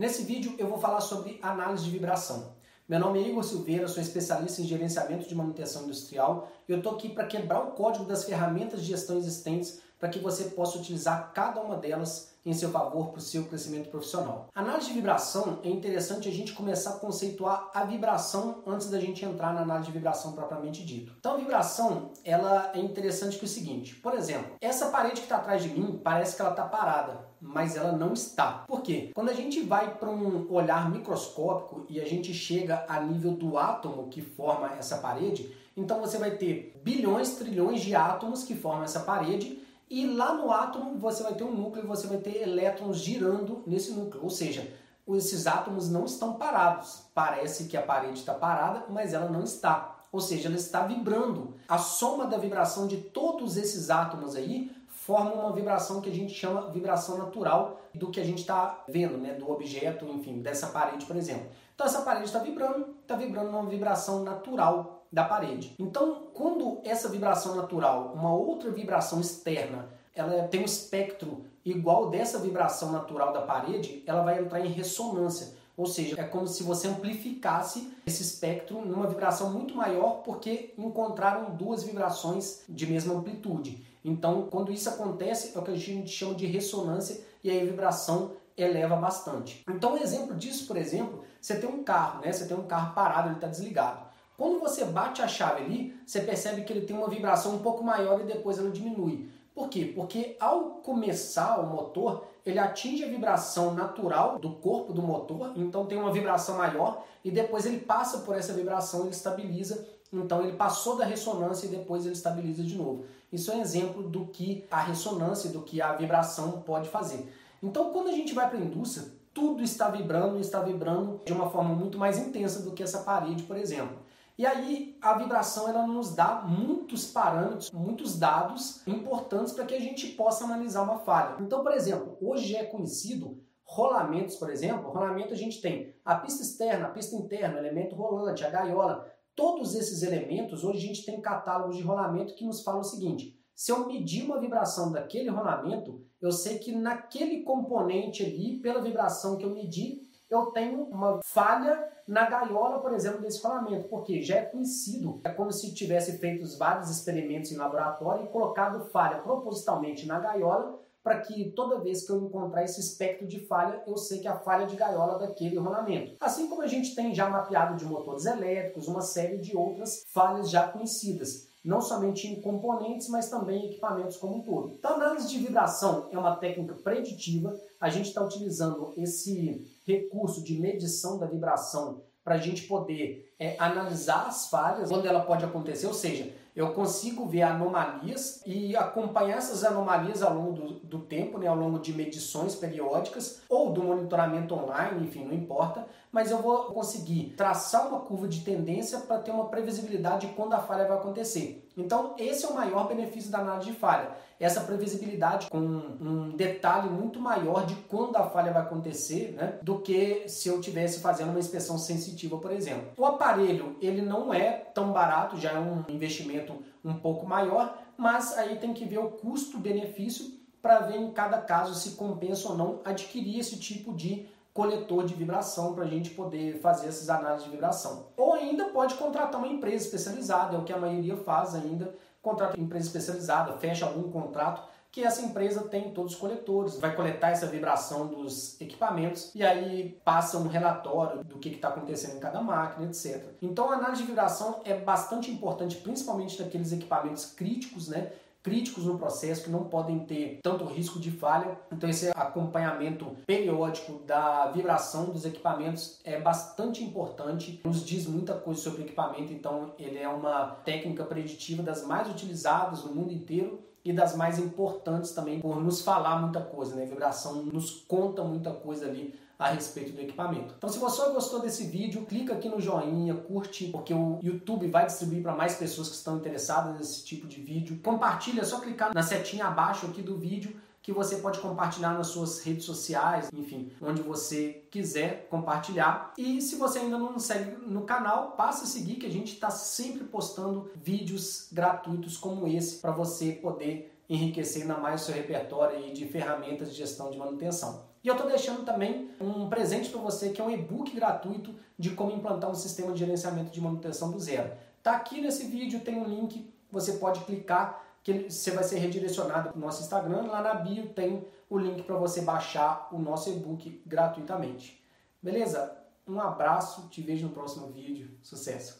Nesse vídeo eu vou falar sobre análise de vibração. Meu nome é Igor Silveira, sou especialista em gerenciamento de manutenção industrial e eu estou aqui para quebrar o código das ferramentas de gestão existentes para que você possa utilizar cada uma delas em seu favor para o seu crescimento profissional. Análise de vibração é interessante a gente começar a conceituar a vibração antes da gente entrar na análise de vibração propriamente dito. Então a vibração ela é interessante que é o seguinte, por exemplo, essa parede que está atrás de mim parece que ela está parada, mas ela não está. Por quê? Quando a gente vai para um olhar microscópico e a gente chega a nível do átomo que forma essa parede, então você vai ter bilhões, trilhões de átomos que formam essa parede e lá no átomo você vai ter um núcleo e você vai ter elétrons girando nesse núcleo. Ou seja, esses átomos não estão parados. Parece que a parede está parada, mas ela não está. Ou seja, ela está vibrando. A soma da vibração de todos esses átomos aí forma uma vibração que a gente chama vibração natural do que a gente está vendo, né? do objeto, enfim, dessa parede, por exemplo. Então essa parede está vibrando, está vibrando uma vibração natural da parede. Então, quando essa vibração natural, uma outra vibração externa, ela tem um espectro igual dessa vibração natural da parede, ela vai entrar em ressonância. Ou seja, é como se você amplificasse esse espectro numa vibração muito maior, porque encontraram duas vibrações de mesma amplitude. Então, quando isso acontece, é o que a gente chama de ressonância e aí a vibração eleva bastante. Então, um exemplo disso, por exemplo, você tem um carro, né? Você tem um carro parado, ele está desligado. Quando você bate a chave ali, você percebe que ele tem uma vibração um pouco maior e depois ela diminui. Por quê? Porque ao começar o motor, ele atinge a vibração natural do corpo do motor, então tem uma vibração maior e depois ele passa por essa vibração, ele estabiliza, então ele passou da ressonância e depois ele estabiliza de novo. Isso é um exemplo do que a ressonância, do que a vibração pode fazer. Então quando a gente vai para a indústria, tudo está vibrando e está vibrando de uma forma muito mais intensa do que essa parede, por exemplo. E aí a vibração ela nos dá muitos parâmetros, muitos dados importantes para que a gente possa analisar uma falha. Então, por exemplo, hoje é conhecido rolamentos, por exemplo, rolamento a gente tem a pista externa, a pista interna, o elemento rolante, a gaiola. Todos esses elementos, hoje a gente tem catálogos de rolamento que nos falam o seguinte: se eu medir uma vibração daquele rolamento, eu sei que naquele componente ali, pela vibração que eu medi, eu tenho uma falha na gaiola, por exemplo, desse rolamento, porque já é conhecido, é como se tivesse feito vários experimentos em laboratório e colocado falha propositalmente na gaiola para que toda vez que eu encontrar esse espectro de falha, eu sei que é a falha de gaiola daquele rolamento. Assim como a gente tem já mapeado de motores elétricos, uma série de outras falhas já conhecidas não somente em componentes, mas também em equipamentos como um todo. Então, análise de vibração é uma técnica preditiva. A gente está utilizando esse recurso de medição da vibração para a gente poder é, analisar as falhas, quando ela pode acontecer, ou seja, eu consigo ver anomalias e acompanhar essas anomalias ao longo do, do, tempo, né, ao longo de medições periódicas ou do monitoramento online, enfim, não importa, mas eu vou conseguir traçar uma curva de tendência para ter uma previsibilidade de quando a falha vai acontecer. Então, esse é o maior benefício da análise de falha. Essa previsibilidade com um detalhe muito maior de quando a falha vai acontecer, né, do que se eu tivesse fazendo uma inspeção sensitiva, por exemplo. O aparelho, ele não é tão barato, já é um investimento um pouco maior, mas aí tem que ver o custo-benefício para ver em cada caso se compensa ou não adquirir esse tipo de coletor de vibração para a gente poder fazer essas análises de vibração. Ou ainda pode contratar uma empresa especializada, é o que a maioria faz ainda, contrata uma empresa especializada, fecha algum contrato que essa empresa tem todos os coletores, vai coletar essa vibração dos equipamentos e aí passa um relatório do que está acontecendo em cada máquina, etc. Então a análise de vibração é bastante importante, principalmente naqueles equipamentos críticos, né? Críticos no processo que não podem ter tanto risco de falha. Então esse acompanhamento periódico da vibração dos equipamentos é bastante importante. Nos diz muita coisa sobre o equipamento, então ele é uma técnica preditiva das mais utilizadas no mundo inteiro e das mais importantes também por nos falar muita coisa, né? A vibração nos conta muita coisa ali a respeito do equipamento. Então, se você gostou desse vídeo, clica aqui no joinha, curte, porque o YouTube vai distribuir para mais pessoas que estão interessadas nesse tipo de vídeo. Compartilha, é só clicar na setinha abaixo aqui do vídeo que você pode compartilhar nas suas redes sociais, enfim, onde você quiser compartilhar. E se você ainda não segue no canal, passa a seguir que a gente está sempre postando vídeos gratuitos como esse para você poder enriquecer ainda mais o seu repertório de ferramentas de gestão de manutenção. E eu estou deixando também um presente para você que é um e-book gratuito de como implantar um sistema de gerenciamento de manutenção do zero. Tá aqui nesse vídeo, tem um link, você pode clicar que você vai ser redirecionado para o nosso Instagram. Lá na bio tem o link para você baixar o nosso e-book gratuitamente. Beleza? Um abraço, te vejo no próximo vídeo. Sucesso!